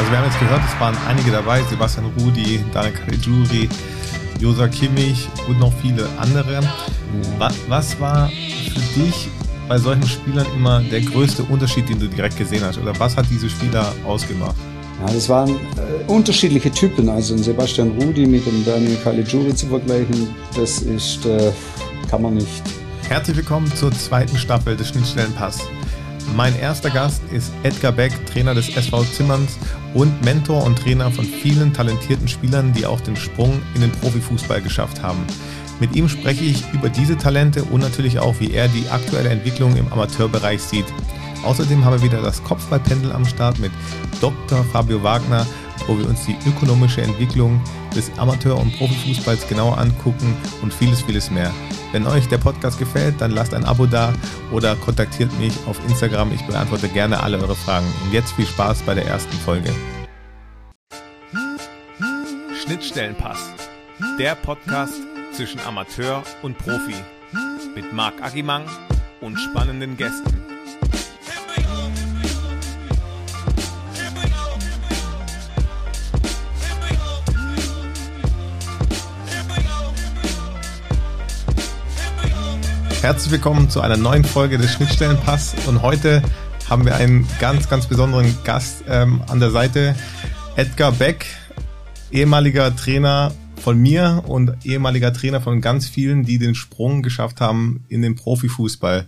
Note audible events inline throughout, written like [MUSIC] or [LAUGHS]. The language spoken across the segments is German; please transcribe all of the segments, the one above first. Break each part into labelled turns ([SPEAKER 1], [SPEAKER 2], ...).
[SPEAKER 1] Also wir haben jetzt gehört, es waren einige dabei, Sebastian Rudi, Daniel Caligiuri, Josa Kimmich und noch viele andere. Was, war für dich bei solchen Spielern immer der größte Unterschied, den du direkt gesehen hast? Oder was hat diese Spieler ausgemacht?
[SPEAKER 2] Ja, das waren äh, unterschiedliche Typen. Also ein Sebastian Rudi mit dem Daniel Caligiuri zu vergleichen, das ist, äh, kann man nicht.
[SPEAKER 1] Herzlich willkommen zur zweiten Staffel des Schnittstellenpass. Mein erster Gast ist Edgar Beck, Trainer des SV Zimmerns und Mentor und Trainer von vielen talentierten Spielern, die auch den Sprung in den Profifußball geschafft haben. Mit ihm spreche ich über diese Talente und natürlich auch, wie er die aktuelle Entwicklung im Amateurbereich sieht. Außerdem haben wir wieder das Kopfballpendel am Start mit Dr. Fabio Wagner, wo wir uns die ökonomische Entwicklung des Amateur- und Profifußballs genauer angucken und vieles, vieles mehr. Wenn euch der Podcast gefällt, dann lasst ein Abo da oder kontaktiert mich auf Instagram. Ich beantworte gerne alle eure Fragen. Und jetzt viel Spaß bei der ersten Folge. Schnittstellenpass. Der Podcast zwischen Amateur und Profi. Mit Marc Agimang und spannenden Gästen. Herzlich willkommen zu einer neuen Folge des Schnittstellenpass und heute haben wir einen ganz, ganz besonderen Gast ähm, an der Seite. Edgar Beck, ehemaliger Trainer von mir und ehemaliger Trainer von ganz vielen, die den Sprung geschafft haben in den Profifußball.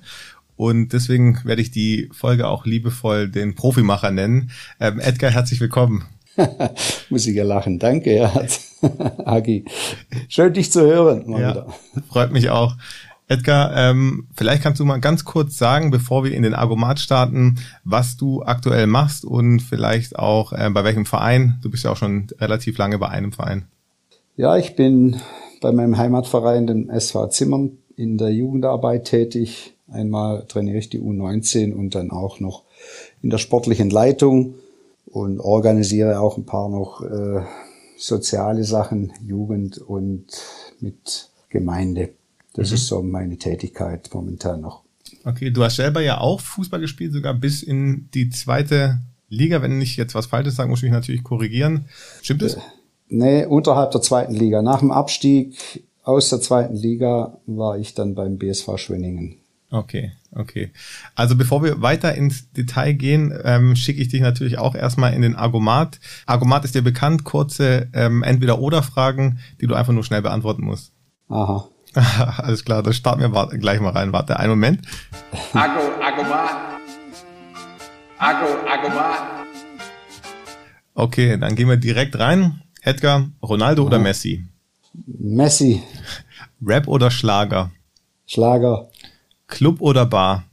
[SPEAKER 1] Und deswegen werde ich die Folge auch liebevoll den Profimacher nennen. Ähm, Edgar, herzlich willkommen. [LAUGHS]
[SPEAKER 2] Muss ich ja lachen. Danke, ja. [LAUGHS] Agi. Schön, dich zu hören.
[SPEAKER 1] ja, wieder. freut mich auch. Edgar, ähm, vielleicht kannst du mal ganz kurz sagen, bevor wir in den Argomat starten, was du aktuell machst und vielleicht auch äh, bei welchem Verein. Du bist ja auch schon relativ lange bei einem Verein.
[SPEAKER 2] Ja, ich bin bei meinem Heimatverein, dem SV Zimmern, in der Jugendarbeit tätig. Einmal trainiere ich die U19 und dann auch noch in der sportlichen Leitung und organisiere auch ein paar noch äh, soziale Sachen, Jugend und mit Gemeinde. Das mhm. ist so meine Tätigkeit momentan noch.
[SPEAKER 1] Okay, du hast selber ja auch Fußball gespielt, sogar bis in die zweite Liga. Wenn ich jetzt was Falsches sage, muss ich mich natürlich korrigieren. Stimmt es? Äh,
[SPEAKER 2] nee, unterhalb der zweiten Liga. Nach dem Abstieg aus der zweiten Liga war ich dann beim BSV Schwenningen.
[SPEAKER 1] Okay, okay. Also bevor wir weiter ins Detail gehen, ähm, schicke ich dich natürlich auch erstmal in den Argomat. Argomat ist dir bekannt, kurze ähm, Entweder-Oder-Fragen, die du einfach nur schnell beantworten musst.
[SPEAKER 2] Aha. [LAUGHS]
[SPEAKER 1] Alles klar, das starten wir gleich mal rein. Warte, einen Moment.
[SPEAKER 3] Ago, Agomat. Ago, Agomat.
[SPEAKER 1] Okay, dann gehen wir direkt rein. Edgar, Ronaldo oder Messi?
[SPEAKER 2] Messi.
[SPEAKER 1] Rap oder Schlager?
[SPEAKER 2] Schlager.
[SPEAKER 1] Club oder Bar?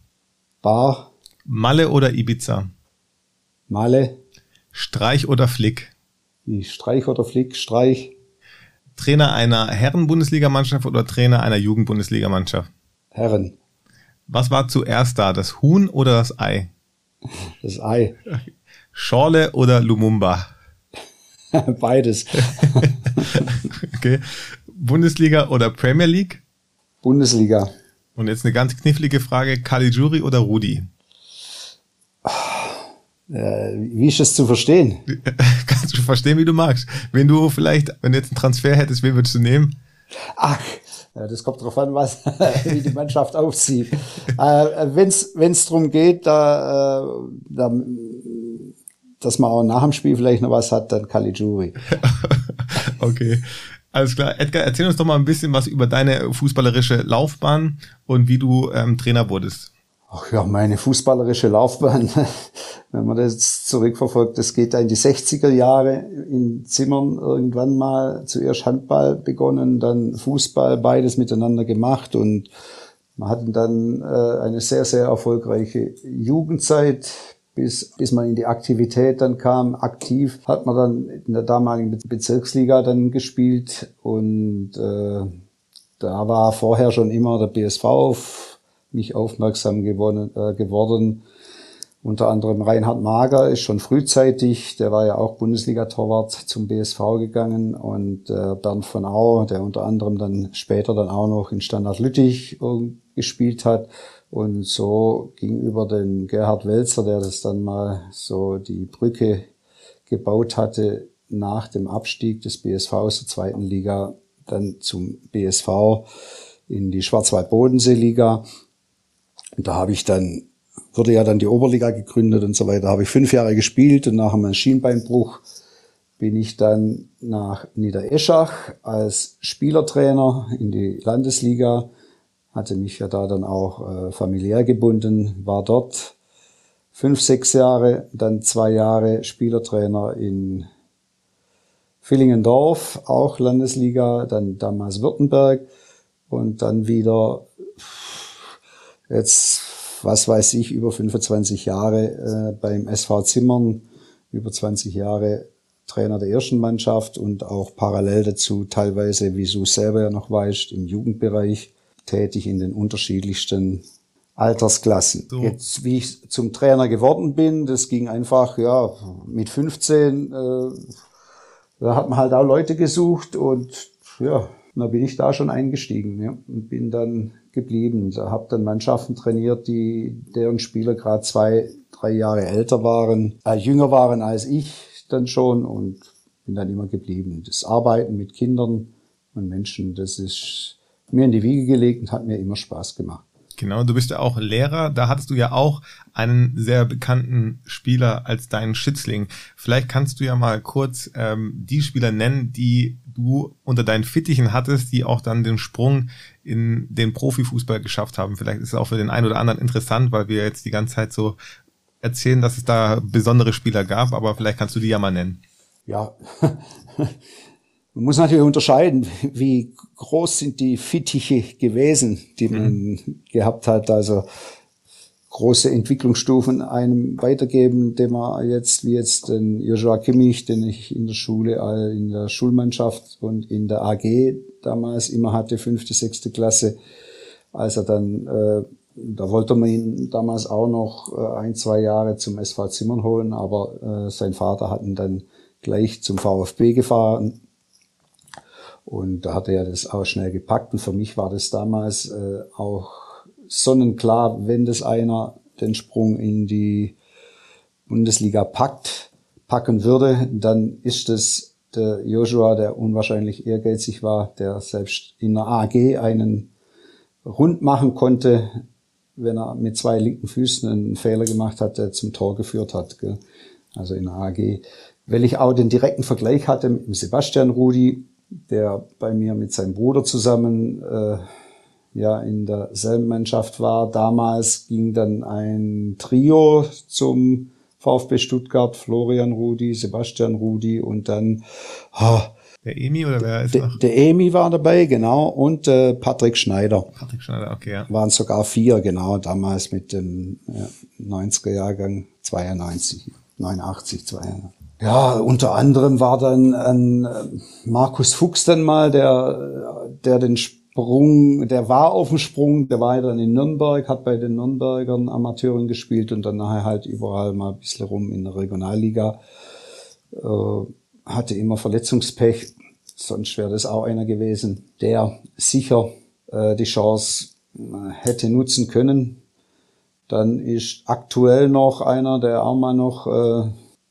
[SPEAKER 2] Bar.
[SPEAKER 1] Malle oder Ibiza?
[SPEAKER 2] Malle.
[SPEAKER 1] Streich oder Flick?
[SPEAKER 2] Streich oder Flick? Streich.
[SPEAKER 1] Trainer einer Herren-Bundesligamannschaft oder Trainer einer Jugend-Bundesligamannschaft?
[SPEAKER 2] Herren.
[SPEAKER 1] Was war zuerst da, das Huhn oder das Ei?
[SPEAKER 2] Das Ei.
[SPEAKER 1] Schorle oder Lumumba? [LAUGHS]
[SPEAKER 2] Beides. [LAUGHS]
[SPEAKER 1] okay. Bundesliga oder Premier League?
[SPEAKER 2] Bundesliga.
[SPEAKER 1] Und jetzt eine ganz knifflige Frage, Caligiuri oder Rudi?
[SPEAKER 2] Äh, wie ist das zu verstehen? [LAUGHS]
[SPEAKER 1] Kannst du verstehen, wie du magst. Wenn du vielleicht, wenn du jetzt einen Transfer hättest, wen würdest du nehmen?
[SPEAKER 2] Ach, das kommt drauf an, was, [LAUGHS] wie die Mannschaft aufzieht. äh, Wenn es darum geht, da, äh, da, dass man auch nach dem Spiel vielleicht noch was hat, dann Caligiuri. [LAUGHS]
[SPEAKER 1] okay. Alles klar. Edgar, erzähl uns doch mal ein bisschen was über deine fußballerische Laufbahn und wie du ähm, Trainer wurdest.
[SPEAKER 2] Ach ja, meine fußballerische Laufbahn, [LAUGHS] wenn man das zurückverfolgt, das geht da in die 60er Jahre in Zimmern irgendwann mal. Zuerst Handball begonnen, dann Fußball, beides miteinander gemacht. Und man hatte dann äh, eine sehr, sehr erfolgreiche Jugendzeit, bis, bis man in die Aktivität dann kam. Aktiv hat man dann in der damaligen Bezirksliga dann gespielt. Und äh, da war vorher schon immer der BSV auf mich aufmerksam gewonnen, äh, geworden. Unter anderem Reinhard Mager ist schon frühzeitig, der war ja auch Bundesliga-Torwart zum BSV gegangen und äh, Bernd von Au, der unter anderem dann später dann auch noch in Standard Lüttich äh, gespielt hat. Und so ging über den Gerhard Welzer, der das dann mal so die Brücke gebaut hatte nach dem Abstieg des BSV aus der zweiten Liga dann zum BSV in die Schwarzwald-Bodensee-Liga. Und da habe ich dann, wurde ja dann die Oberliga gegründet und so weiter, da habe ich fünf Jahre gespielt und nach einem Schienbeinbruch bin ich dann nach Niedereschach als Spielertrainer in die Landesliga, hatte mich ja da dann auch äh, familiär gebunden, war dort fünf, sechs Jahre, dann zwei Jahre Spielertrainer in Villingendorf, auch Landesliga, dann damals Württemberg und dann wieder jetzt, was weiß ich, über 25 Jahre äh, beim SV Zimmern, über 20 Jahre Trainer der ersten Mannschaft und auch parallel dazu teilweise, wie du selber ja noch weißt, im Jugendbereich tätig in den unterschiedlichsten Altersklassen. So. Jetzt, wie ich zum Trainer geworden bin, das ging einfach, ja, mit 15, äh, da hat man halt auch Leute gesucht und ja, da bin ich da schon eingestiegen ja, und bin dann geblieben. Da habe dann Mannschaften trainiert, die deren Spieler gerade zwei, drei Jahre älter waren, äh, jünger waren als ich dann schon und bin dann immer geblieben. Das Arbeiten mit Kindern und Menschen, das ist mir in die Wiege gelegt und hat mir immer Spaß gemacht.
[SPEAKER 1] Genau, du bist ja auch Lehrer. Da hattest du ja auch einen sehr bekannten Spieler als deinen Schützling. Vielleicht kannst du ja mal kurz ähm, die Spieler nennen, die du unter deinen Fittichen hattest, die auch dann den Sprung in den Profifußball geschafft haben. Vielleicht ist es auch für den einen oder anderen interessant, weil wir jetzt die ganze Zeit so erzählen, dass es da besondere Spieler gab, aber vielleicht kannst du die ja mal nennen.
[SPEAKER 2] Ja, [LAUGHS] man muss natürlich unterscheiden, [LAUGHS] wie groß sind die Fittiche gewesen, die man mhm. gehabt hat. Also große Entwicklungsstufen einem weitergeben, den man jetzt, wie jetzt den Joshua Kimmich, den ich in der Schule, äh, in der Schulmannschaft und in der AG damals immer hatte, fünfte, sechste Klasse, als er dann äh, da wollte man ihn damals auch noch äh, ein, zwei Jahre zum SV Zimmern holen, aber äh, sein Vater hat ihn dann gleich zum VfB gefahren. Und da hat er ja das auch schnell gepackt. Und für mich war das damals äh, auch sonnenklar, wenn das einer den Sprung in die Bundesliga packt, packen würde, dann ist es der Joshua, der unwahrscheinlich ehrgeizig war, der selbst in der AG einen rund machen konnte, wenn er mit zwei linken Füßen einen Fehler gemacht hat, der zum Tor geführt hat. Gell? Also in der AG. Weil ich auch den direkten Vergleich hatte mit Sebastian Rudi, der bei mir mit seinem Bruder zusammen äh, ja in derselben Mannschaft war. Damals ging dann ein Trio zum VfB Stuttgart, Florian Rudi, Sebastian Rudi und dann
[SPEAKER 1] oh, der Emi oder wer ist
[SPEAKER 2] noch? Der Emi war dabei, genau, und äh, Patrick Schneider.
[SPEAKER 1] Patrick Schneider, okay, ja.
[SPEAKER 2] Waren sogar vier, genau, damals mit dem ja, 90er Jahrgang 92, 89, 92. Ja, unter anderem war dann ein äh, Markus Fuchs dann mal, der, der den Sprung, der war auf dem Sprung, der war dann in Nürnberg, hat bei den Nürnbergern Amateuren gespielt und dann nachher halt überall mal ein bisschen rum in der Regionalliga. Äh, hatte immer Verletzungspech. Sonst wäre das auch einer gewesen, der sicher äh, die Chance äh, hätte nutzen können. Dann ist aktuell noch einer, der auch mal noch äh,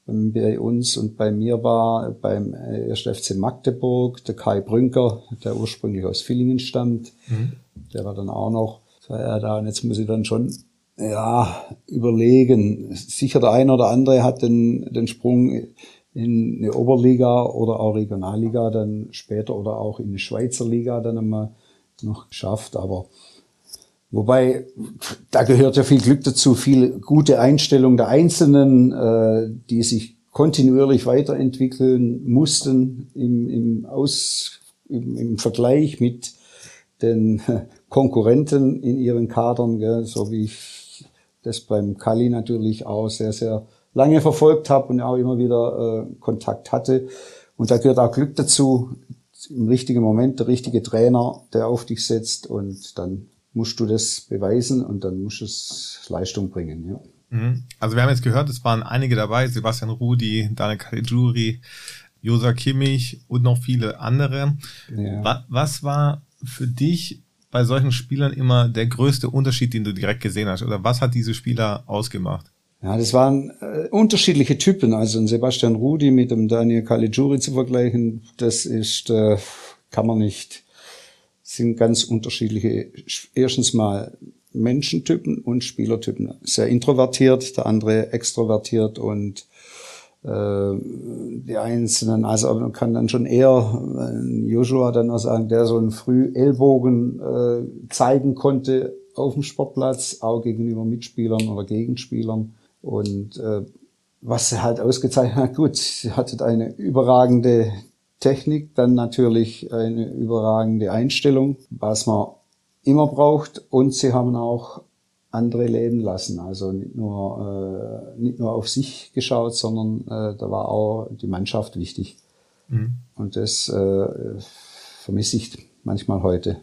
[SPEAKER 2] bei uns und bei mir war, beim 1. Äh, FC Magdeburg, der Kai Brünker, der ursprünglich aus Villingen stammt. Mhm. Der war dann auch noch, war er da, und jetzt muss ich dann schon ja, überlegen. Sicher der eine oder andere hat den, den Sprung in eine Oberliga oder auch Regionalliga dann später oder auch in eine Schweizer Liga dann einmal noch geschafft. Aber wobei, da gehört ja viel Glück dazu, viel gute Einstellung der Einzelnen, äh, die sich kontinuierlich weiterentwickeln mussten im, im, Aus, im, im Vergleich mit den Konkurrenten in ihren Kadern, gell, so wie ich das beim Kali natürlich auch sehr, sehr lange verfolgt habe und auch immer wieder äh, Kontakt hatte. Und da gehört auch Glück dazu, im richtigen Moment der richtige Trainer, der auf dich setzt und dann musst du das beweisen und dann musst du es Leistung bringen. Ja.
[SPEAKER 1] Mhm. Also wir haben jetzt gehört, es waren einige dabei, Sebastian Rudi, Daniel Caligiuri, Josa Kimmich und noch viele andere. Ja. Was war für dich bei solchen Spielern immer der größte Unterschied, den du direkt gesehen hast? Oder was hat diese Spieler ausgemacht?
[SPEAKER 2] Ja, das waren äh, unterschiedliche Typen. Also ein Sebastian Rudi mit dem Daniel Caligiuri zu vergleichen, das ist, äh, kann man nicht, sind ganz unterschiedliche, erstens mal Menschentypen und Spielertypen. Sehr introvertiert, der andere extrovertiert und äh, die Einzelnen, also man kann dann schon eher Joshua dann auch sagen, der so einen früh Ellbogen äh, zeigen konnte auf dem Sportplatz, auch gegenüber Mitspielern oder Gegenspielern. Und äh, was er halt ausgezeichnet hat, gut, sie hatte eine überragende Technik, dann natürlich eine überragende Einstellung, was man immer braucht. Und sie haben auch andere leben lassen. Also nicht nur, äh, nicht nur auf sich geschaut, sondern äh, da war auch die Mannschaft wichtig. Mhm. Und das äh, vermisse ich manchmal heute.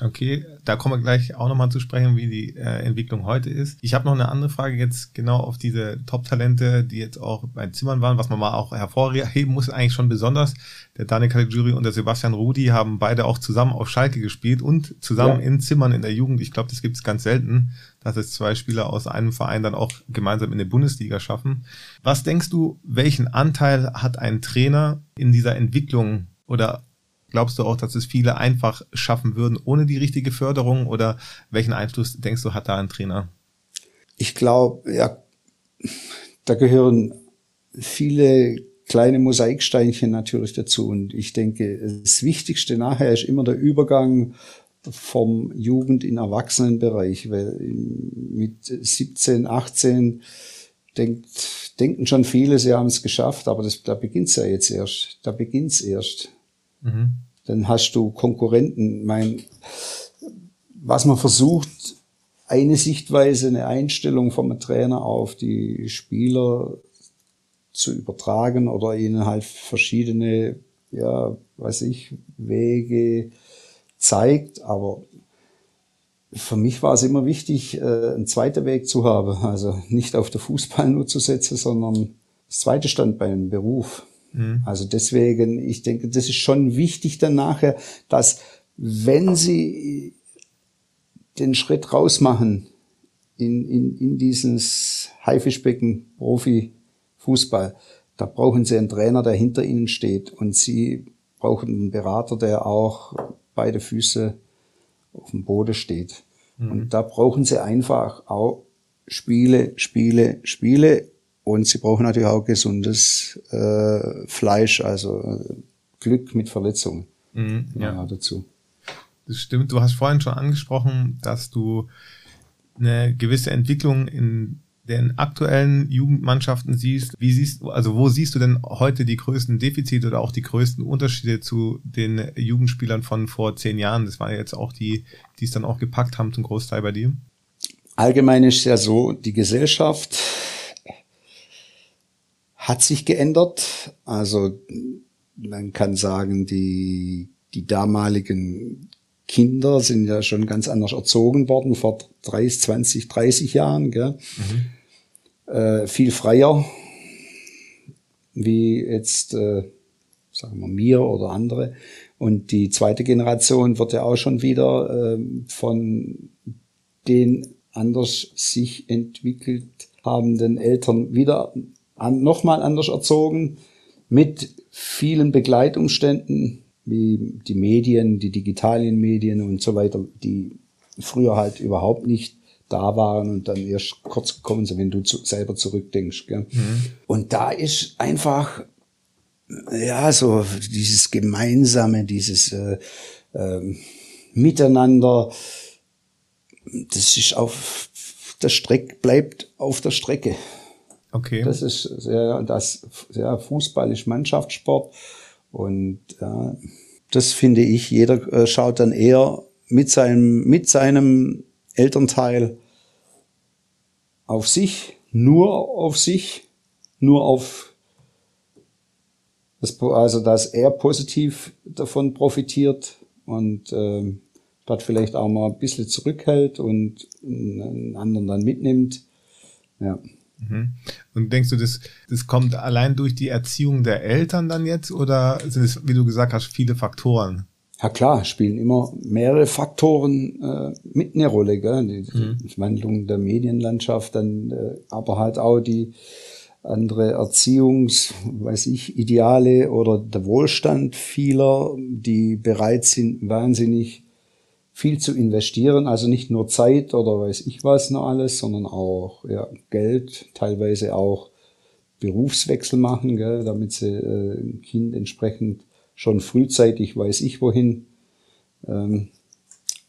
[SPEAKER 1] Okay, da kommen wir gleich auch nochmal zu sprechen, wie die äh, Entwicklung heute ist. Ich habe noch eine andere Frage jetzt genau auf diese Top-Talente, die jetzt auch bei Zimmern waren, was man mal auch hervorheben muss, eigentlich schon besonders. Der Daniel Caligiuri und der Sebastian Rudi haben beide auch zusammen auf Schalke gespielt und zusammen ja. in Zimmern in der Jugend. Ich glaube, das gibt es ganz selten, dass es zwei Spieler aus einem Verein dann auch gemeinsam in der Bundesliga schaffen. Was denkst du, welchen Anteil hat ein Trainer in dieser Entwicklung oder Glaubst du auch, dass es viele einfach schaffen würden ohne die richtige Förderung oder welchen Einfluss denkst du hat da ein Trainer?
[SPEAKER 2] Ich glaube, ja, da gehören viele kleine Mosaiksteinchen natürlich dazu und ich denke, das Wichtigste nachher ist immer der Übergang vom Jugend- in Erwachsenenbereich, weil mit 17, 18 denkt, denken schon viele, sie haben es geschafft, aber das, da beginnt's ja jetzt erst. Da beginnt's erst. Mhm. Dann hast du Konkurrenten. Mein, was man versucht, eine Sichtweise, eine Einstellung vom Trainer auf die Spieler zu übertragen oder ihnen halt verschiedene, ja, weiß ich, Wege zeigt. Aber für mich war es immer wichtig, äh, einen zweiten Weg zu haben. Also nicht auf den Fußball nur zu setzen, sondern das zweite Standbein, Beruf. Mhm. Also deswegen, ich denke, das ist schon wichtig dann nachher, dass wenn Sie den Schritt rausmachen in, in, in dieses Haifischbecken Profi-Fußball, da brauchen Sie einen Trainer, der hinter Ihnen steht und Sie brauchen einen Berater, der auch beide Füße auf dem Boden steht. Mhm. Und da brauchen Sie einfach auch Spiele, Spiele, Spiele und sie brauchen natürlich auch gesundes äh, Fleisch, also äh, Glück mit Verletzungen mhm, ja. ja. dazu.
[SPEAKER 1] Das stimmt. Du hast vorhin schon angesprochen, dass du eine gewisse Entwicklung in den aktuellen Jugendmannschaften siehst. Wie siehst also wo siehst du denn heute die größten Defizite oder auch die größten Unterschiede zu den Jugendspielern von vor zehn Jahren? Das waren jetzt auch die, die es dann auch gepackt haben zum Großteil bei dir.
[SPEAKER 2] Allgemein ist ja so, die Gesellschaft hat sich geändert. Also man kann sagen, die, die damaligen Kinder sind ja schon ganz anders erzogen worden vor 30, 20, 30 Jahren. Gell? Mhm. Äh, viel freier, wie jetzt, äh, sagen wir, mir oder andere. Und die zweite Generation wird ja auch schon wieder äh, von den anders sich entwickelt habenden Eltern wieder an, nochmal anders erzogen, mit vielen Begleitumständen, wie die Medien, die digitalen Medien und so weiter, die früher halt überhaupt nicht da waren und dann erst kurz gekommen sind, wenn du zu, selber zurückdenkst. Gell? Mhm. Und da ist einfach, ja, so dieses Gemeinsame, dieses äh, äh, Miteinander, das ist auf der Strecke, bleibt auf der Strecke. Okay. Das ist sehr, das, sehr Fußball ist Mannschaftssport. Und ja, das finde ich, jeder äh, schaut dann eher mit seinem, mit seinem Elternteil auf sich, nur auf sich, nur auf das, also dass er positiv davon profitiert und äh, statt vielleicht auch mal ein bisschen zurückhält und einen anderen dann mitnimmt. Ja.
[SPEAKER 1] Mhm. Und denkst du, das, das kommt allein durch die Erziehung der Eltern dann jetzt oder sind es, wie du gesagt hast, viele Faktoren?
[SPEAKER 2] Ja klar, spielen immer mehrere Faktoren äh, mit eine Rolle, gell? Die, mhm. Wandlung der Medienlandschaft, dann äh, aber halt auch die andere Erziehungs, weiß ich, Ideale oder der Wohlstand vieler, die bereit sind, wahnsinnig viel zu investieren, also nicht nur Zeit oder weiß ich was noch alles, sondern auch ja, Geld, teilweise auch Berufswechsel machen, gell, damit sie äh, ein Kind entsprechend schon frühzeitig weiß ich wohin ähm,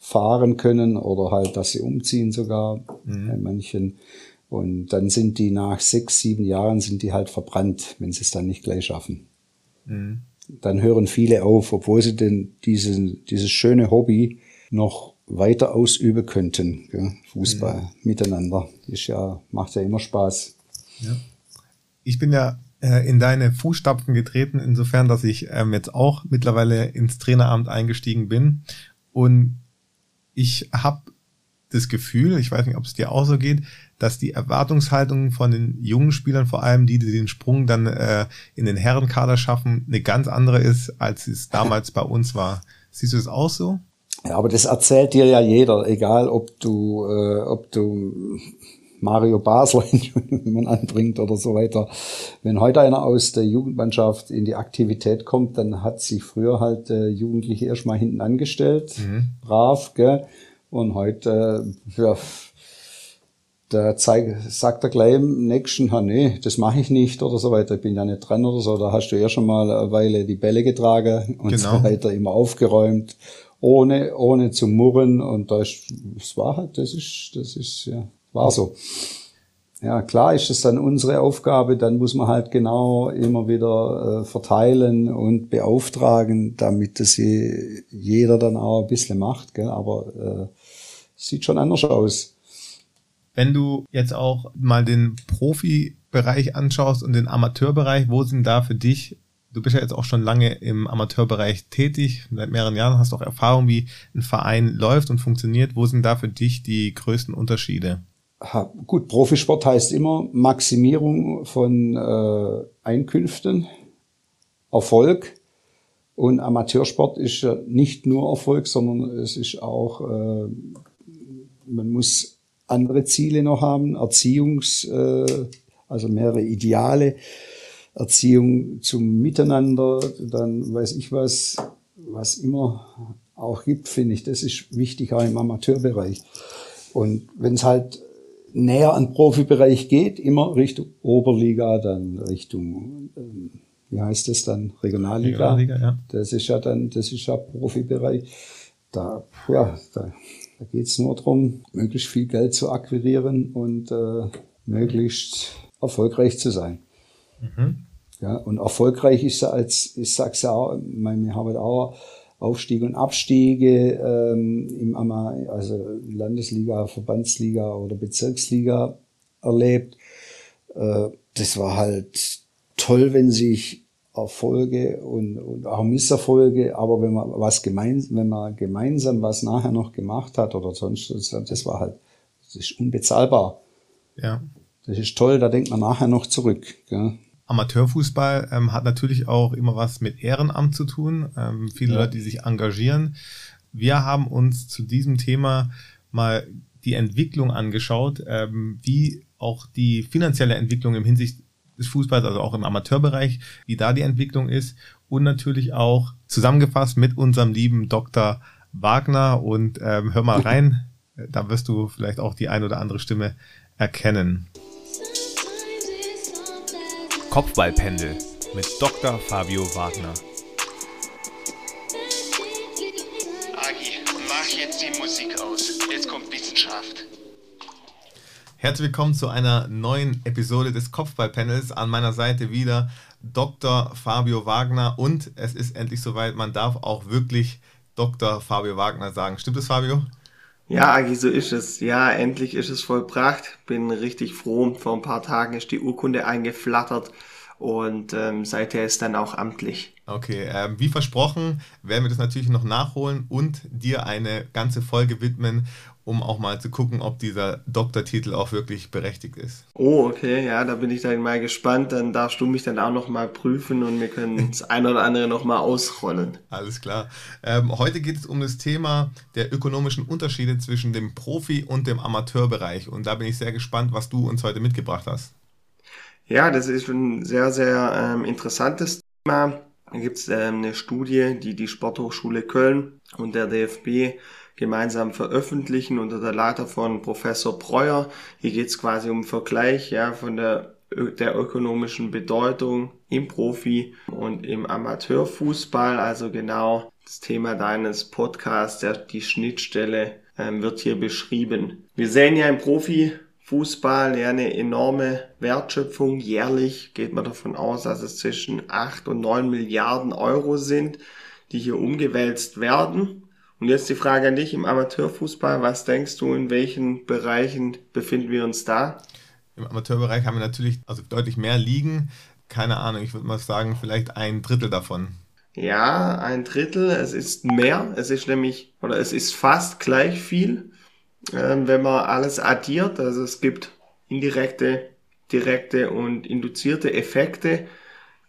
[SPEAKER 2] fahren können oder halt, dass sie umziehen sogar mhm. bei manchen. Und dann sind die nach sechs, sieben Jahren sind die halt verbrannt, wenn sie es dann nicht gleich schaffen. Mhm. Dann hören viele auf, obwohl sie denn diesen, dieses schöne Hobby noch weiter ausüben könnten. Gell? Fußball mhm. miteinander. Ist ja, macht ja immer Spaß.
[SPEAKER 1] Ja. Ich bin ja äh, in deine Fußstapfen getreten, insofern, dass ich ähm, jetzt auch mittlerweile ins Traineramt eingestiegen bin. Und ich habe das Gefühl, ich weiß nicht, ob es dir auch so geht, dass die Erwartungshaltung von den jungen Spielern, vor allem die, die den Sprung dann äh, in den Herrenkader schaffen, eine ganz andere ist, als es damals bei uns war. Siehst du das auch so?
[SPEAKER 2] Ja, aber das erzählt dir ja jeder, egal ob du, äh, ob du Mario Basler man anbringt oder so weiter. Wenn heute einer aus der Jugendmannschaft in die Aktivität kommt, dann hat sich früher halt äh, Jugendliche erstmal hinten angestellt, mhm. brav, gell? Und heute, äh, ja, da zeig, sagt er gleich im nächsten, ja, nee, das mache ich nicht oder so weiter, ich bin ja nicht dran oder so. Da hast du ja schon mal eine Weile die Bälle getragen und genau. so weiter, immer aufgeräumt, ohne, ohne zu murren. Und da ist, es war halt, das ist, das ist, ja, war so. Ja, klar ist es dann unsere Aufgabe, dann muss man halt genau immer wieder äh, verteilen und beauftragen, damit das jeder dann auch ein bisschen macht, gell? aber äh, sieht schon anders aus.
[SPEAKER 1] Wenn du jetzt auch mal den Profibereich anschaust und den Amateurbereich, wo sind da für dich, du bist ja jetzt auch schon lange im Amateurbereich tätig, seit mehreren Jahren hast auch Erfahrung, wie ein Verein läuft und funktioniert, wo sind da für dich die größten Unterschiede?
[SPEAKER 2] gut, Profisport heißt immer Maximierung von äh, Einkünften, Erfolg. Und Amateursport ist nicht nur Erfolg, sondern es ist auch, äh, man muss andere Ziele noch haben, Erziehungs, äh, also mehrere Ideale, Erziehung zum Miteinander, dann weiß ich was, was immer auch gibt, finde ich, das ist wichtig auch im Amateurbereich. Und wenn es halt näher an Profibereich geht, immer Richtung Oberliga, dann Richtung, ähm, wie heißt das dann, Regionalliga. Regionalliga ja. Das ist ja dann, das ist ja Profibereich. Da, ja, da, da geht es nur darum, möglichst viel Geld zu akquirieren und äh, möglichst erfolgreich zu sein. Mhm. Ja, und erfolgreich ist er als, ich sag's ja auch, meine, wir haben auch Aufstiege und Abstiege ähm, im Ama also Landesliga, Verbandsliga oder Bezirksliga erlebt. Äh, das war halt toll, wenn sich Erfolge und, und auch Misserfolge, aber wenn man was gemeinsam, wenn man gemeinsam was nachher noch gemacht hat oder sonst, das war halt, das ist unbezahlbar. Ja. Das ist toll, da denkt man nachher noch zurück. Gell?
[SPEAKER 1] Amateurfußball ähm, hat natürlich auch immer was mit Ehrenamt zu tun. Ähm, viele ja. Leute, die sich engagieren. Wir haben uns zu diesem Thema mal die Entwicklung angeschaut, ähm, wie auch die finanzielle Entwicklung im Hinsicht des Fußballs, also auch im Amateurbereich, wie da die Entwicklung ist und natürlich auch zusammengefasst mit unserem lieben Dr. Wagner und ähm, hör mal [LAUGHS] rein, da wirst du vielleicht auch die ein oder andere Stimme erkennen. Kopfballpendel mit Dr. Fabio Wagner.
[SPEAKER 3] Agi, mach jetzt die Musik aus. Jetzt kommt Wissenschaft.
[SPEAKER 1] Herzlich willkommen zu einer neuen Episode des Kopfballpanels. An meiner Seite wieder Dr. Fabio Wagner und es ist endlich soweit, man darf auch wirklich Dr. Fabio Wagner sagen. Stimmt es, Fabio?
[SPEAKER 4] Ja, Agi, so ist es. Ja, endlich ist es vollbracht. Bin richtig froh. Vor ein paar Tagen ist die Urkunde eingeflattert und ähm, seither ist dann auch amtlich.
[SPEAKER 1] Okay, ähm, wie versprochen werden wir das natürlich noch nachholen und dir eine ganze Folge widmen um auch mal zu gucken, ob dieser Doktortitel auch wirklich berechtigt ist.
[SPEAKER 4] Oh, okay, ja, da bin ich dann mal gespannt. Dann darfst du mich dann auch noch mal prüfen und wir können [LAUGHS] das eine oder andere noch mal ausrollen.
[SPEAKER 1] Alles klar. Ähm, heute geht es um das Thema der ökonomischen Unterschiede zwischen dem Profi- und dem Amateurbereich. Und da bin ich sehr gespannt, was du uns heute mitgebracht hast.
[SPEAKER 4] Ja, das ist ein sehr, sehr ähm, interessantes Thema. Da gibt es ähm, eine Studie, die die Sporthochschule Köln und der DFB gemeinsam veröffentlichen unter der Leiter von Professor Breuer. Hier geht es quasi um Vergleich ja, von der, der ökonomischen Bedeutung im Profi- und im Amateurfußball. Also genau das Thema deines Podcasts, der, die Schnittstelle ähm, wird hier beschrieben. Wir sehen ja im Profi Fußball ja eine enorme Wertschöpfung. Jährlich geht man davon aus, dass es zwischen 8 und 9 Milliarden Euro sind, die hier umgewälzt werden. Und jetzt die Frage an dich im Amateurfußball. Was denkst du, in welchen Bereichen befinden wir uns da?
[SPEAKER 1] Im Amateurbereich haben wir natürlich also deutlich mehr Ligen. Keine Ahnung, ich würde mal sagen, vielleicht ein Drittel davon.
[SPEAKER 4] Ja, ein Drittel. Es ist mehr. Es ist nämlich, oder es ist fast gleich viel ähm, wenn man alles addiert. Also es gibt indirekte, direkte und induzierte Effekte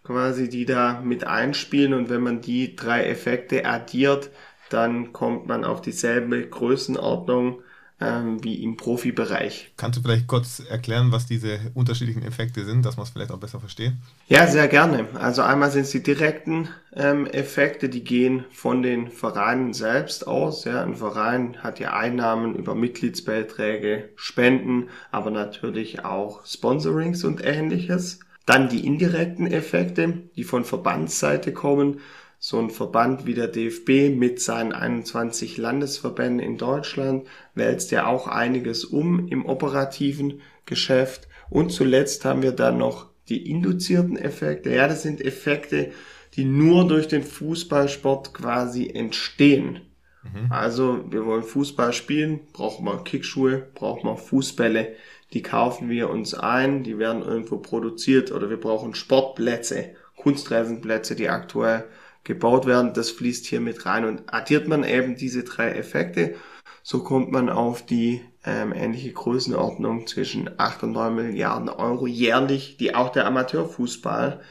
[SPEAKER 4] quasi, die da mit einspielen. Und wenn man die drei Effekte addiert, dann kommt man auf dieselbe Größenordnung ähm, wie im Profibereich.
[SPEAKER 1] Kannst du vielleicht kurz erklären, was diese unterschiedlichen Effekte sind, dass man es vielleicht auch besser versteht?
[SPEAKER 4] Ja, sehr gerne. Also einmal sind es die direkten ähm, Effekte, die gehen von den Vereinen selbst aus. Ja, ein Verein hat ja Einnahmen über Mitgliedsbeiträge, Spenden, aber natürlich auch Sponsorings und ähnliches. Dann die indirekten Effekte, die von Verbandsseite kommen so ein Verband wie der DFB mit seinen 21 Landesverbänden in Deutschland wälzt ja auch einiges um im operativen Geschäft. Und zuletzt haben wir dann noch die induzierten Effekte. Ja, das sind Effekte, die nur durch den Fußballsport quasi entstehen. Mhm. Also wir wollen Fußball spielen, brauchen wir Kickschuhe, brauchen wir Fußbälle. Die kaufen wir uns ein, die werden irgendwo produziert oder wir brauchen Sportplätze, Kunstreisenplätze, die aktuell gebaut werden, das fließt hier mit rein. Und addiert man eben diese drei Effekte, so kommt man auf die ähm, ähnliche Größenordnung zwischen 8 und 9 Milliarden Euro jährlich, die auch der Amateurfußball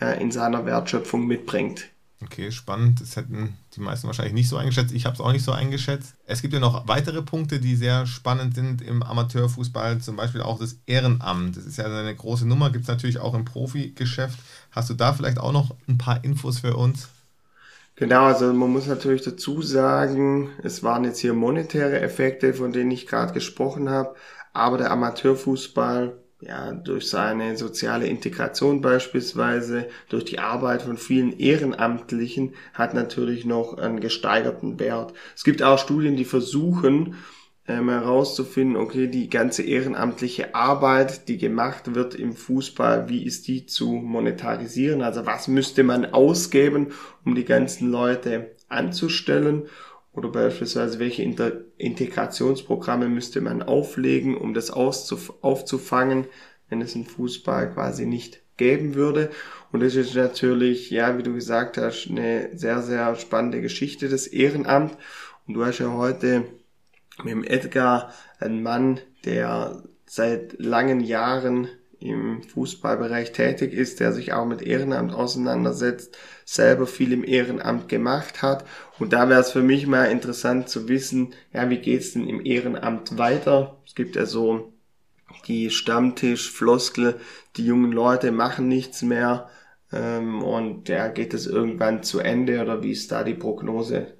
[SPEAKER 4] ja, in seiner Wertschöpfung mitbringt.
[SPEAKER 1] Okay, spannend. Das hätten die meisten wahrscheinlich nicht so eingeschätzt. Ich habe es auch nicht so eingeschätzt. Es gibt ja noch weitere Punkte, die sehr spannend sind im Amateurfußball, zum Beispiel auch das Ehrenamt. Das ist ja eine große Nummer, gibt es natürlich auch im Profigeschäft. Hast du da vielleicht auch noch ein paar Infos für uns?
[SPEAKER 4] Genau, also man muss natürlich dazu sagen, es waren jetzt hier monetäre Effekte, von denen ich gerade gesprochen habe, aber der Amateurfußball, ja, durch seine soziale Integration beispielsweise, durch die Arbeit von vielen Ehrenamtlichen, hat natürlich noch einen gesteigerten Wert. Es gibt auch Studien, die versuchen, ähm, herauszufinden, okay, die ganze ehrenamtliche Arbeit, die gemacht wird im Fußball, wie ist die zu monetarisieren? Also was müsste man ausgeben, um die ganzen Leute anzustellen? Oder beispielsweise welche Inter Integrationsprogramme müsste man auflegen, um das aufzufangen, wenn es im Fußball quasi nicht geben würde. Und das ist natürlich, ja, wie du gesagt hast, eine sehr, sehr spannende Geschichte, das Ehrenamt. Und du hast ja heute mit dem Edgar ein Mann, der seit langen Jahren im Fußballbereich tätig ist, der sich auch mit Ehrenamt auseinandersetzt, selber viel im Ehrenamt gemacht hat. Und da wäre es für mich mal interessant zu wissen, ja, wie geht's denn im Ehrenamt weiter? Es gibt ja so die Stammtisch-Floskel, die jungen Leute machen nichts mehr ähm, und ja, geht es irgendwann zu Ende oder wie ist da die Prognose?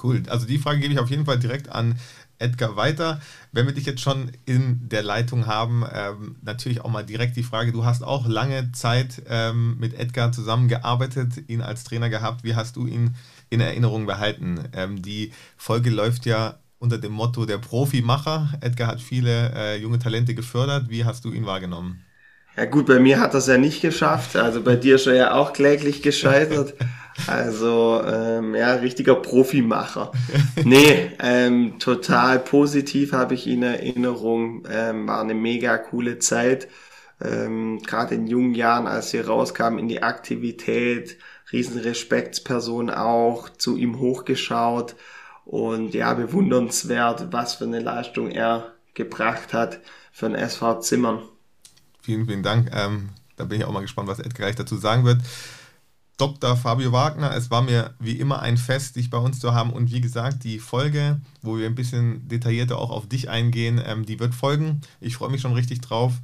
[SPEAKER 1] Cool. Also die Frage gebe ich auf jeden Fall direkt an Edgar weiter. Wenn wir dich jetzt schon in der Leitung haben, ähm, natürlich auch mal direkt die Frage, du hast auch lange Zeit ähm, mit Edgar zusammengearbeitet, ihn als Trainer gehabt. Wie hast du ihn in Erinnerung behalten? Ähm, die Folge läuft ja unter dem Motto der Profimacher. Edgar hat viele äh, junge Talente gefördert. Wie hast du ihn wahrgenommen?
[SPEAKER 4] Ja gut, bei mir hat es ja nicht geschafft. Also bei dir er ja auch kläglich gescheitert. Also ähm, ja, richtiger Profimacher. Nee, ähm, total positiv habe ich in Erinnerung. Ähm, war eine mega coole Zeit. Ähm, Gerade in jungen Jahren, als sie rauskam in die Aktivität, riesen Respektsperson auch, zu ihm hochgeschaut. Und ja, bewundernswert, was für eine Leistung er gebracht hat für den SV Zimmern.
[SPEAKER 1] Vielen, vielen Dank. Ähm, da bin ich auch mal gespannt, was Edgar gleich dazu sagen wird. Dr. Fabio Wagner, es war mir wie immer ein Fest, dich bei uns zu haben. Und wie gesagt, die Folge, wo wir ein bisschen detaillierter auch auf dich eingehen, ähm, die wird folgen. Ich freue mich schon richtig drauf.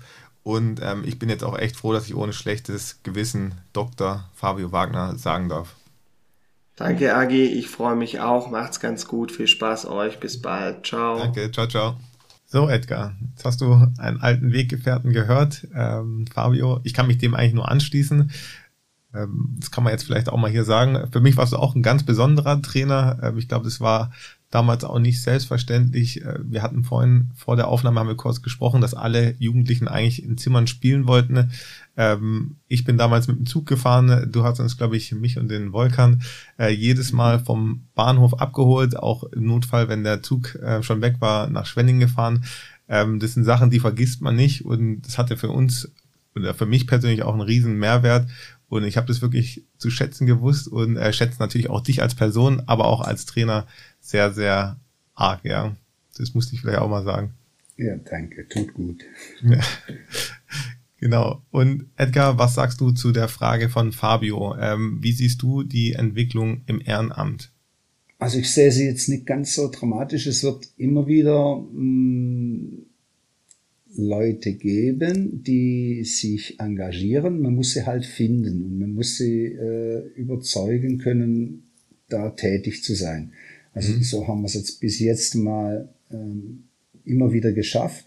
[SPEAKER 1] Und ähm, ich bin jetzt auch echt froh, dass ich ohne schlechtes Gewissen Dr. Fabio Wagner sagen darf.
[SPEAKER 4] Danke, Agi. Ich freue mich auch. Macht's ganz gut. Viel Spaß euch. Bis bald. Ciao.
[SPEAKER 1] Danke. Ciao, ciao. So, Edgar, jetzt hast du einen alten Weggefährten gehört, ähm, Fabio. Ich kann mich dem eigentlich nur anschließen. Ähm, das kann man jetzt vielleicht auch mal hier sagen. Für mich warst du auch ein ganz besonderer Trainer. Ähm, ich glaube, das war damals auch nicht selbstverständlich. Äh, wir hatten vorhin vor der Aufnahme haben wir kurz gesprochen, dass alle Jugendlichen eigentlich in Zimmern spielen wollten. Ähm, ich bin damals mit dem Zug gefahren. Du hast uns, glaube ich, mich und den Volkan äh, jedes Mal vom Bahnhof abgeholt, auch im Notfall, wenn der Zug äh, schon weg war, nach Schwenning gefahren. Ähm, das sind Sachen, die vergisst man nicht und das hatte für uns oder für mich persönlich auch einen riesen Mehrwert. Und ich habe das wirklich zu schätzen gewusst und äh, schätze natürlich auch dich als Person, aber auch als Trainer sehr, sehr arg, ja. Das musste ich vielleicht auch mal sagen.
[SPEAKER 2] Ja, danke, tut gut.
[SPEAKER 1] Ja. [LAUGHS] Genau. Und Edgar, was sagst du zu der Frage von Fabio? Ähm, wie siehst du die Entwicklung im Ehrenamt?
[SPEAKER 2] Also ich sehe sie jetzt nicht ganz so dramatisch. Es wird immer wieder mh, mm, Leute geben, die sich engagieren. Man muss sie halt finden und man muss sie äh, überzeugen können, da tätig zu sein. Also mhm. so haben wir es jetzt bis jetzt mal ähm, immer wieder geschafft.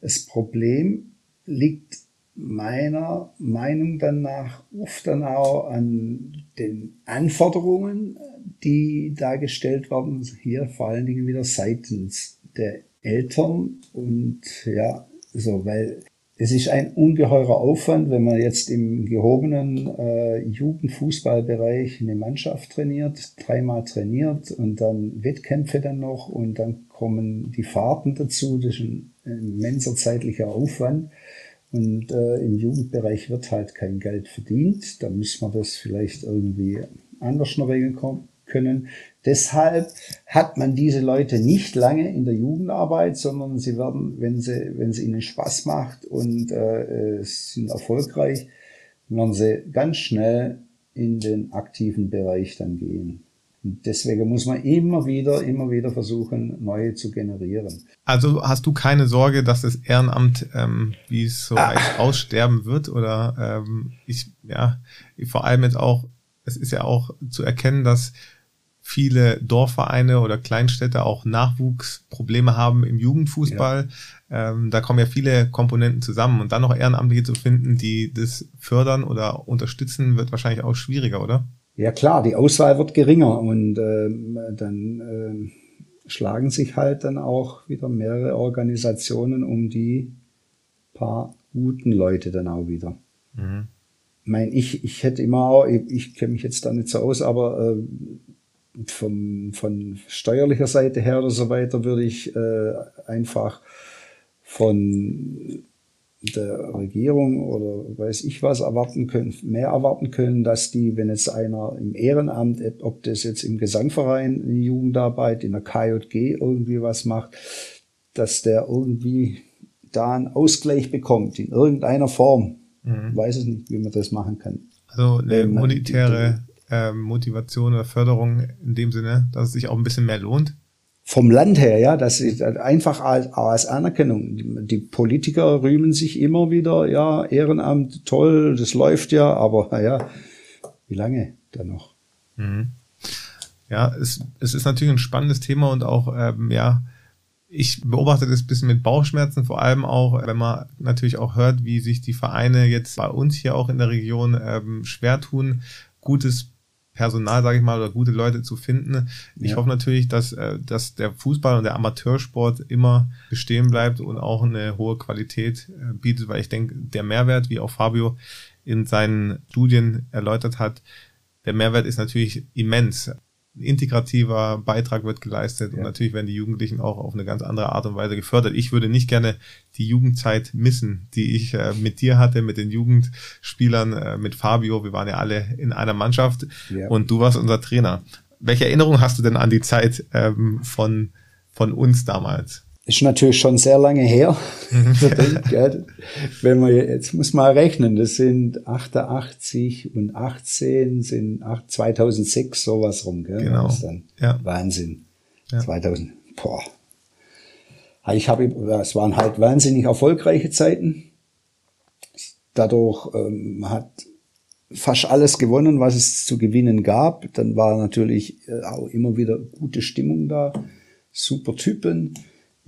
[SPEAKER 2] Das Problem liegt meiner Meinung danach oft dann auch an den Anforderungen, die dargestellt werden, hier vor allen Dingen wieder seitens der Eltern und ja, so, weil es ist ein ungeheurer Aufwand, wenn man jetzt im gehobenen äh, Jugendfußballbereich eine Mannschaft trainiert, dreimal trainiert und dann Wettkämpfe dann noch und dann kommen die Fahrten dazu. Das ist ein immenser zeitlicher Aufwand. Und äh, im Jugendbereich wird halt kein Geld verdient. Da müssen wir das vielleicht irgendwie anders noch regeln können. Deshalb hat man diese Leute nicht lange in der Jugendarbeit, sondern sie werden, wenn sie, wenn es ihnen Spaß macht und äh, sind erfolgreich, werden sie ganz schnell in den aktiven Bereich dann gehen. Und deswegen muss man immer wieder, immer wieder versuchen, neue zu generieren.
[SPEAKER 1] Also hast du keine Sorge, dass das Ehrenamt, ähm, wie es so ah. aussterben wird? Oder ähm, ich, ja, vor allem jetzt auch, es ist ja auch zu erkennen, dass viele Dorfvereine oder Kleinstädte auch Nachwuchsprobleme haben im Jugendfußball. Ja. Ähm, da kommen ja viele Komponenten zusammen und dann noch Ehrenamtliche zu finden, die das fördern oder unterstützen, wird wahrscheinlich auch schwieriger, oder?
[SPEAKER 2] Ja klar, die Auswahl wird geringer und äh, dann äh, schlagen sich halt dann auch wieder mehrere Organisationen um die paar guten Leute dann auch wieder. Mhm. Ich meine, ich, ich hätte immer auch, ich, ich kenne mich jetzt da nicht so aus, aber äh, vom, von steuerlicher Seite her oder so weiter würde ich äh, einfach von der Regierung oder weiß ich was erwarten können, mehr erwarten können, dass die, wenn jetzt einer im Ehrenamt, ob das jetzt im Gesangverein, in Jugendarbeit, in der KJG irgendwie was macht, dass der irgendwie da einen Ausgleich bekommt, in irgendeiner Form. Mhm. Ich weiß es nicht, wie man das machen kann.
[SPEAKER 1] Also eine monetäre äh, Motivation oder Förderung in dem Sinne, dass es sich auch ein bisschen mehr lohnt
[SPEAKER 2] vom Land her, ja, das ist einfach als, als Anerkennung. Die Politiker rühmen sich immer wieder, ja, Ehrenamt, toll, das läuft ja, aber ja, wie lange dann noch? Mhm.
[SPEAKER 1] Ja, es, es ist natürlich ein spannendes Thema und auch, ähm, ja, ich beobachte das ein bisschen mit Bauchschmerzen, vor allem auch, wenn man natürlich auch hört, wie sich die Vereine jetzt bei uns hier auch in der Region ähm, schwer tun, gutes Personal, sage ich mal, oder gute Leute zu finden. Ich ja. hoffe natürlich, dass, äh, dass der Fußball und der Amateursport immer bestehen bleibt und auch eine hohe Qualität äh, bietet, weil ich denke, der Mehrwert, wie auch Fabio in seinen Studien erläutert hat, der Mehrwert ist natürlich immens integrativer Beitrag wird geleistet ja. und natürlich werden die Jugendlichen auch auf eine ganz andere Art und Weise gefördert. Ich würde nicht gerne die Jugendzeit missen, die ich äh, mit dir hatte, mit den Jugendspielern, äh, mit Fabio. Wir waren ja alle in einer Mannschaft ja. und du warst unser Trainer. welche Erinnerung hast du denn an die Zeit ähm, von, von uns damals?
[SPEAKER 2] Ist natürlich schon sehr lange her. [LAUGHS] Wenn man jetzt muss man rechnen, das sind 88 und 18 sind 2006 sowas rum, gell?
[SPEAKER 1] Genau. Ja.
[SPEAKER 2] Wahnsinn.
[SPEAKER 1] Ja.
[SPEAKER 2] 2000. Boah. Ich habe, es waren halt wahnsinnig erfolgreiche Zeiten. Dadurch ähm, hat fast alles gewonnen, was es zu gewinnen gab. Dann war natürlich äh, auch immer wieder gute Stimmung da, super Typen.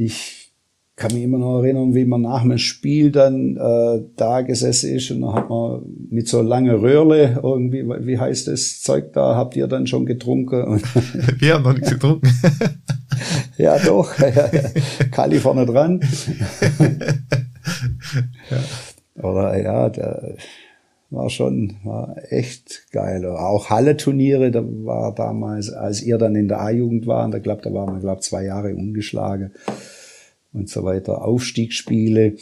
[SPEAKER 2] Ich kann mich immer noch erinnern, wie man nach dem Spiel dann äh, da gesessen ist und dann hat man mit so lange Röhrle irgendwie, wie heißt das Zeug da, habt ihr dann schon getrunken? [LAUGHS]
[SPEAKER 1] Wir haben noch nichts getrunken. [LAUGHS]
[SPEAKER 2] ja, doch. [LAUGHS] Kali vorne dran. Oder ja, der war schon, war echt geil. Auch Halle-Turniere, da war damals, als ihr dann in der A-Jugend waren, da glaubt, da waren wir, glaube zwei Jahre ungeschlagen und so weiter. Aufstiegsspiele,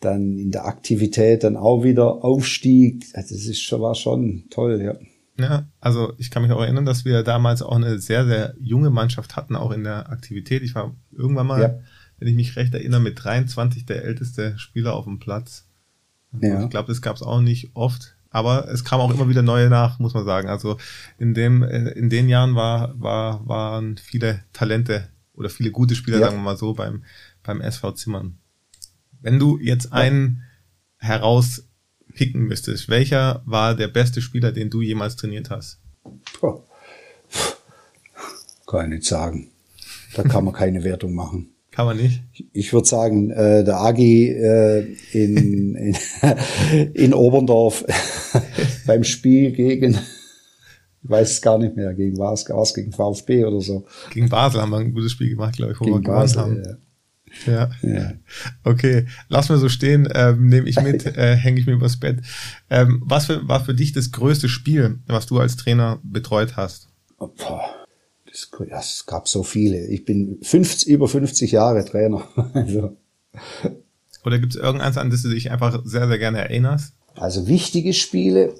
[SPEAKER 2] dann in der Aktivität dann auch wieder Aufstieg. Also Das ist schon, war schon toll, ja.
[SPEAKER 1] Ja, also ich kann mich auch erinnern, dass wir damals auch eine sehr, sehr junge Mannschaft hatten, auch in der Aktivität. Ich war irgendwann mal,
[SPEAKER 2] Ja.
[SPEAKER 1] wenn ich mich recht erinnere, mit 23 der älteste Spieler auf dem Platz.
[SPEAKER 2] Ja.
[SPEAKER 1] Ich glaube, das gab es auch nicht oft. Aber es kam auch immer wieder neue nach, muss man sagen. Also in dem, äh, in den Jahren war, war, waren viele Talente oder viele gute Spieler,
[SPEAKER 2] Ja.
[SPEAKER 1] sagen wir mal so, beim, beim SV Zimmern. Wenn du jetzt einen herauspicken müsstest, welcher war der beste Spieler, den du jemals trainiert hast?
[SPEAKER 2] Puh. Kann ich nicht sagen. Da kann man keine Wertung machen.
[SPEAKER 1] Kann man nicht.
[SPEAKER 2] Ich würde sagen, äh, der Agi äh, in, in, [LAUGHS] in Oberndorf [LAUGHS] beim Spiel gegen, ich weiß es gar nicht mehr, gegen was, was gegen VfB oder so.
[SPEAKER 1] Gegen Basel haben wir ein gutes Spiel gemacht, glaube ich, wo
[SPEAKER 2] Gegen
[SPEAKER 1] wir gewonnen
[SPEAKER 2] Basel,
[SPEAKER 1] haben. Ja.
[SPEAKER 2] Ja. Ja.
[SPEAKER 1] Okay, lass mir so stehen, ähm, nehme ich mit, [LAUGHS] äh, hänge ich mir übers Bett. Ähm, was für, war für dich das größte Spiel, was du als Trainer betreut hast?
[SPEAKER 2] Oh, das, ja, es gab so viele. Ich bin 50, über 50 Jahre Trainer. [LAUGHS] Also,
[SPEAKER 1] Oder gibt es irgendeins, an das du dich einfach sehr, sehr gerne erinnerst?
[SPEAKER 2] Also wichtige Spiele,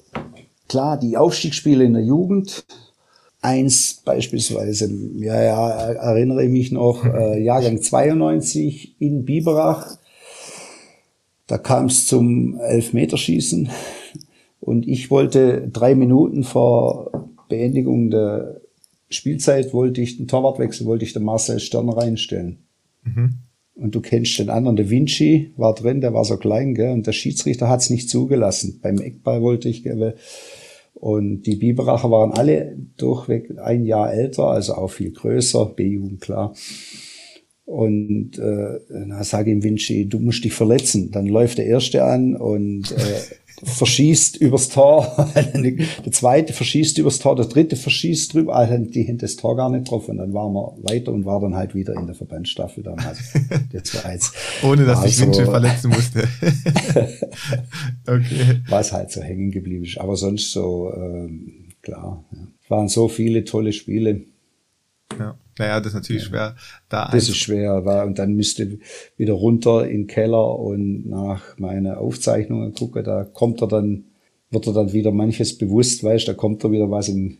[SPEAKER 2] klar, die Aufstiegsspiele in der Jugend. Eins beispielsweise, ja, ja, erinnere ich mich noch, äh, Jahrgang 92 in Biberach. Da kam es zum Elfmeterschießen und ich wollte drei Minuten vor Beendigung der Spielzeit wollte ich den Torwartwechsel, wollte ich den Marcel Stern reinstellen. Und du kennst den anderen, der Vinci war drin, der war so klein, gell? und der Schiedsrichter hat es nicht zugelassen. Beim Eckball wollte ich, gell? und die Biberacher waren alle durchweg ein Jahr älter, also auch viel größer, B-Jugend klar. Und äh, dann sage ich ihm Vinci, du musst dich verletzen. Dann läuft der Erste an und äh, verschießt übers Tor, [LAUGHS] der Zweite verschießt übers Tor, der Dritte verschießt drüber, also die hinter das Tor gar nicht drauf und dann waren wir weiter und war dann halt wieder in der Verbandsstaffel damals. [LAUGHS] War jetzt,
[SPEAKER 1] Ohne dass
[SPEAKER 2] war
[SPEAKER 1] sich
[SPEAKER 2] so-
[SPEAKER 1] Winchell verletzen musste. [LAUGHS] okay.
[SPEAKER 2] was halt so hängen geblieben ist. Aber sonst so, ähm, klar. Ja. Es waren so viele tolle Spiele.
[SPEAKER 1] Ja. Naja, das ist natürlich schwer, da
[SPEAKER 2] Das ist schwer. War, und dann müsste wieder runter in den Keller und nach meine Aufzeichnungen gucken. Da kommt er dann, wird er dann wieder manches bewusst, weißt, da kommt er wieder was in,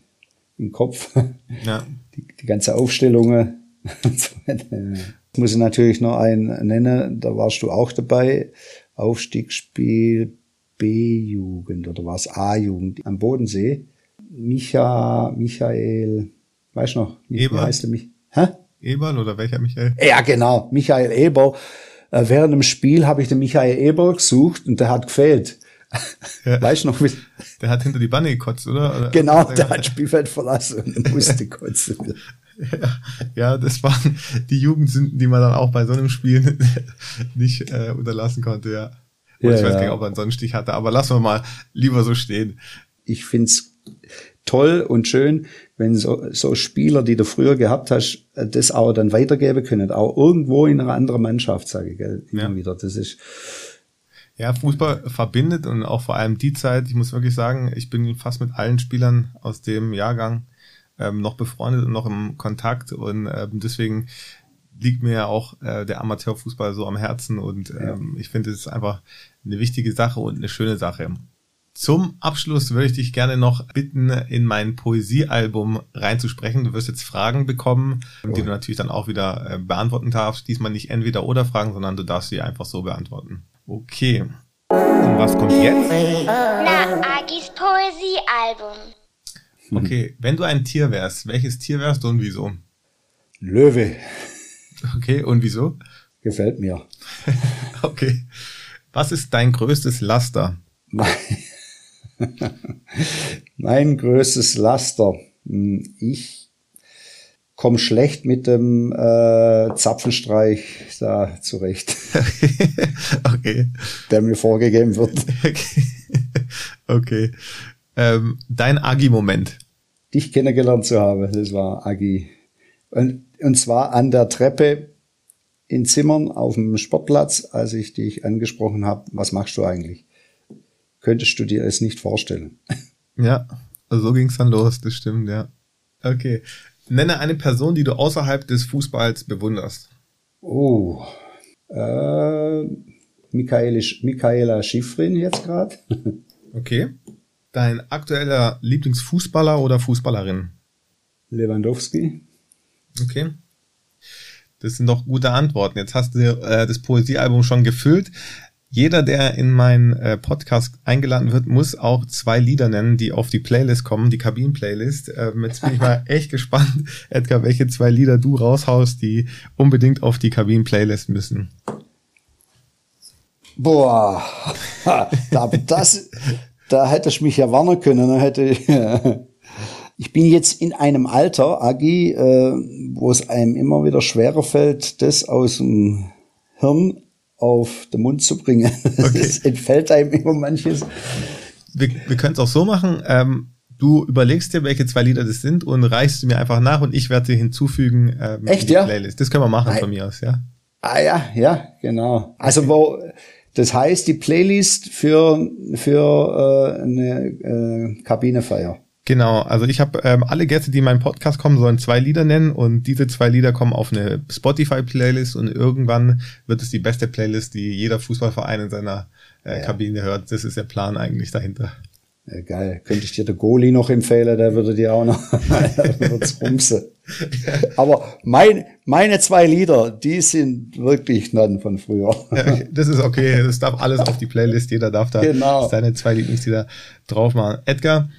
[SPEAKER 2] in den Kopf.
[SPEAKER 1] ja. [LAUGHS]
[SPEAKER 2] Die, die ganze Aufstellungen. [LAUGHS] muss ich natürlich noch einen nennen, da warst du auch dabei. Aufstiegsspiel B-Jugend oder war es A-Jugend am Bodensee. Micha, Michael, weißt du noch, wie, wie heißt er mich? Hä?
[SPEAKER 1] Eberl oder welcher Michael?
[SPEAKER 2] Ja, genau, Michael Eber. Äh, Während dem Spiel habe ich den Michael Eber gesucht und der hat gefehlt.
[SPEAKER 1] Ja. [LAUGHS]
[SPEAKER 2] Weißt du noch, wie,
[SPEAKER 1] Der hat hinter die Banne gekotzt, oder? oder [LAUGHS]
[SPEAKER 2] genau, der hat Spielfeld verlassen und [LAUGHS] musste kotzen.
[SPEAKER 1] Ja, ja, das waren die Jugendsünden, die man dann auch bei so einem Spiel nicht äh, unterlassen konnte, ja. Und
[SPEAKER 2] Ja,
[SPEAKER 1] ich weiß
[SPEAKER 2] ja.
[SPEAKER 1] gar nicht, ob er einen Sonnenstich hatte, aber lassen wir mal lieber so stehen.
[SPEAKER 2] ich find's toll und schön, wenn so, so Spieler, die du früher gehabt hast, äh, das auch dann weitergeben können. Auch irgendwo in einer anderen Mannschaft, sage ich, gell, immer
[SPEAKER 1] Ja.
[SPEAKER 2] wieder. Das ist,
[SPEAKER 1] Ja, Fußball verbindet und auch vor allem die Zeit, ich muss wirklich sagen, ich bin fast mit allen Spielern aus dem Jahrgang ähm, noch befreundet und noch im Kontakt und ähm, deswegen liegt mir ja auch äh, der Amateurfußball so am Herzen und ähm, ich finde, es ist einfach eine wichtige Sache und eine schöne Sache. Zum Abschluss würde ich dich gerne noch bitten, in mein Poesiealbum reinzusprechen. Du wirst jetzt Fragen bekommen, oh. die du natürlich dann auch wieder äh, beantworten darfst. Diesmal nicht entweder oder Fragen, sondern du darfst sie einfach so beantworten. Okay. Und was kommt jetzt?
[SPEAKER 5] Na, Agis Poesiealbum.
[SPEAKER 1] Okay, wenn du ein Tier wärst, welches Tier wärst du und wieso?
[SPEAKER 2] Löwe.
[SPEAKER 1] Okay, und wieso?
[SPEAKER 2] Gefällt mir. [LAUGHS]
[SPEAKER 1] okay. Was ist dein größtes Laster? [LAUGHS] [LAUGHS]
[SPEAKER 2] mein größtes Laster. Hm, ich komme schlecht mit dem äh, Zapfenstreich da zurecht. [LAUGHS]
[SPEAKER 1] okay.
[SPEAKER 2] Der mir vorgegeben wird. [LAUGHS]
[SPEAKER 1] Okay. okay. Ähm, dein Agi-Moment.
[SPEAKER 2] Dich kennengelernt zu haben, das war Agi. Und, und zwar an der Treppe in Zimmern auf dem Sportplatz, als ich dich angesprochen habe, was machst du eigentlich? Könntest du dir es nicht vorstellen.
[SPEAKER 1] Ja, so ging es dann los, das stimmt, ja. Okay. Nenne eine Person, die du außerhalb des Fußballs bewunderst.
[SPEAKER 2] Oh, äh, Michael, Michaela Schifrin jetzt gerade. [LAUGHS]
[SPEAKER 1] okay. Dein aktueller Lieblingsfußballer oder Fußballerin?
[SPEAKER 2] Lewandowski.
[SPEAKER 1] Okay. Das sind doch gute Antworten. Jetzt hast du äh, das Poesiealbum schon gefüllt. Jeder, der in meinen äh, Podcast eingeladen wird, muss auch zwei Lieder nennen, die auf die Playlist kommen, die Kabinen-Playlist. Ähm, jetzt bin ich mal [LAUGHS] echt gespannt, Edgar, welche zwei Lieder du raushaust, die unbedingt auf die Kabinen-Playlist müssen.
[SPEAKER 2] Boah, [LAUGHS] da, das, da hätte ich mich ja warnen können. Dann hätte ich, [LAUGHS] ich bin jetzt in einem Alter, Agi, äh, wo es einem immer wieder schwerer fällt, das aus dem Hirn auf den Mund zu bringen. [LAUGHS] Okay. Es entfällt einem immer manches.
[SPEAKER 1] Wir, wir können es auch so machen. Ähm, du überlegst dir, welche zwei Lieder das sind und reichst du mir einfach nach und ich werde dir hinzufügen
[SPEAKER 2] ähm, Echt, in die ja?
[SPEAKER 1] Playlist. Das können wir machen ah, von mir aus, ja.
[SPEAKER 2] Ah ja, ja, genau. Also wo das heißt die Playlist für für äh, eine äh, Kabinefeier.
[SPEAKER 1] Genau, also ich habe ähm, alle Gäste, die in meinen Podcast kommen, sollen zwei Lieder nennen und diese zwei Lieder kommen auf eine Spotify-Playlist und irgendwann wird es die beste Playlist, die jeder Fußballverein in seiner äh, ja. Kabine hört. Das ist der Plan eigentlich dahinter.
[SPEAKER 2] Ja, geil. Könnte ich dir der Goalie noch empfehlen, der würde dir auch noch [LAUGHS] rumsen. [LAUGHS] Aber mein, meine zwei Lieder, die sind wirklich dann von früher.
[SPEAKER 1] Ja, das ist okay. Das darf alles auf die Playlist. Jeder darf da genau. seine zwei Lieblingslieder drauf machen. Edgar,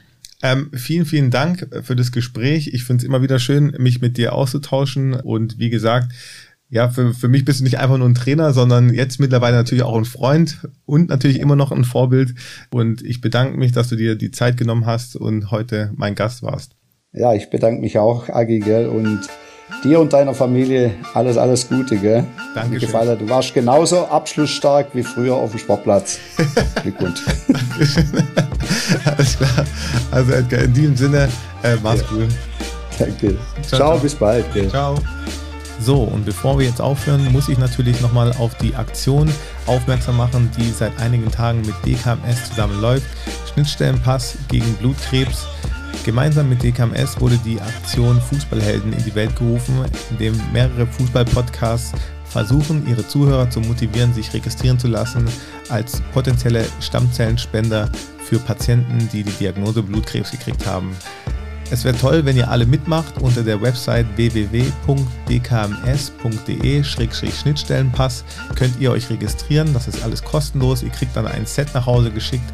[SPEAKER 1] ähm, vielen, vielen Dank für das Gespräch. Ich finde es immer wieder schön, mich mit dir auszutauschen. Und wie gesagt, ja, für, für mich bist du nicht einfach nur ein Trainer, sondern jetzt mittlerweile natürlich auch ein Freund und natürlich immer noch ein Vorbild. Und ich bedanke mich, dass du dir die Zeit genommen hast und heute mein Gast warst.
[SPEAKER 2] Ja, ich bedanke mich auch, Agi, gell, und dir und deiner Familie alles, alles Gute, gell?
[SPEAKER 1] Danke.
[SPEAKER 2] Gefallen. Du warst genauso abschlussstark wie früher auf dem Sportplatz. [LAUGHS] Glückwunsch. [LAUGHS]
[SPEAKER 1] alles klar. Also Edgar, in diesem Sinne, äh, mach's ja. gut.
[SPEAKER 2] Danke. Ciao, ciao, bis bald. Gell?
[SPEAKER 1] Ciao. So, und bevor wir jetzt aufhören, muss ich natürlich nochmal auf die Aktion aufmerksam machen, die seit einigen Tagen mit DKMS zusammen läuft. Schnittstellenpass gegen Blutkrebs. Gemeinsam mit DKMS wurde die Aktion Fußballhelden in die Welt gerufen, in dem mehrere Fußballpodcasts versuchen, ihre Zuhörer zu motivieren, sich registrieren zu lassen als potenzielle Stammzellenspender für Patienten, die die Diagnose Blutkrebs gekriegt haben. Es wäre toll, wenn ihr alle mitmacht. Unter der Website www.dkms.de-schnittstellenpass könnt ihr euch registrieren. Das ist alles kostenlos. Ihr kriegt dann ein Set nach Hause geschickt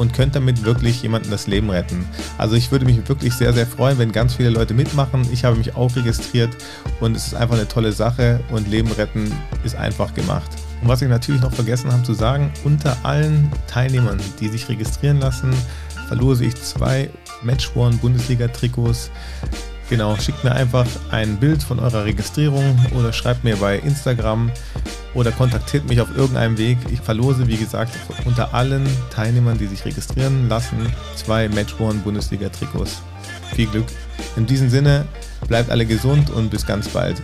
[SPEAKER 1] und könnt damit wirklich jemandem das Leben retten. Also ich würde mich wirklich sehr, sehr freuen, wenn ganz viele Leute mitmachen. Ich habe mich auch registriert und es ist einfach eine tolle Sache und Leben retten ist einfach gemacht. Und was ich natürlich noch vergessen habe zu sagen, unter allen Teilnehmern, die sich registrieren lassen, verlose ich zwei Matchworn Bundesliga-Trikots Genau, schickt mir einfach ein Bild von eurer Registrierung oder schreibt mir bei Instagram oder kontaktiert mich auf irgendeinem Weg. Ich verlose, wie gesagt, unter allen Teilnehmern, die sich registrieren lassen, zwei Matchborn Bundesliga Trikots. Viel Glück. In diesem Sinne, bleibt alle gesund und bis ganz bald.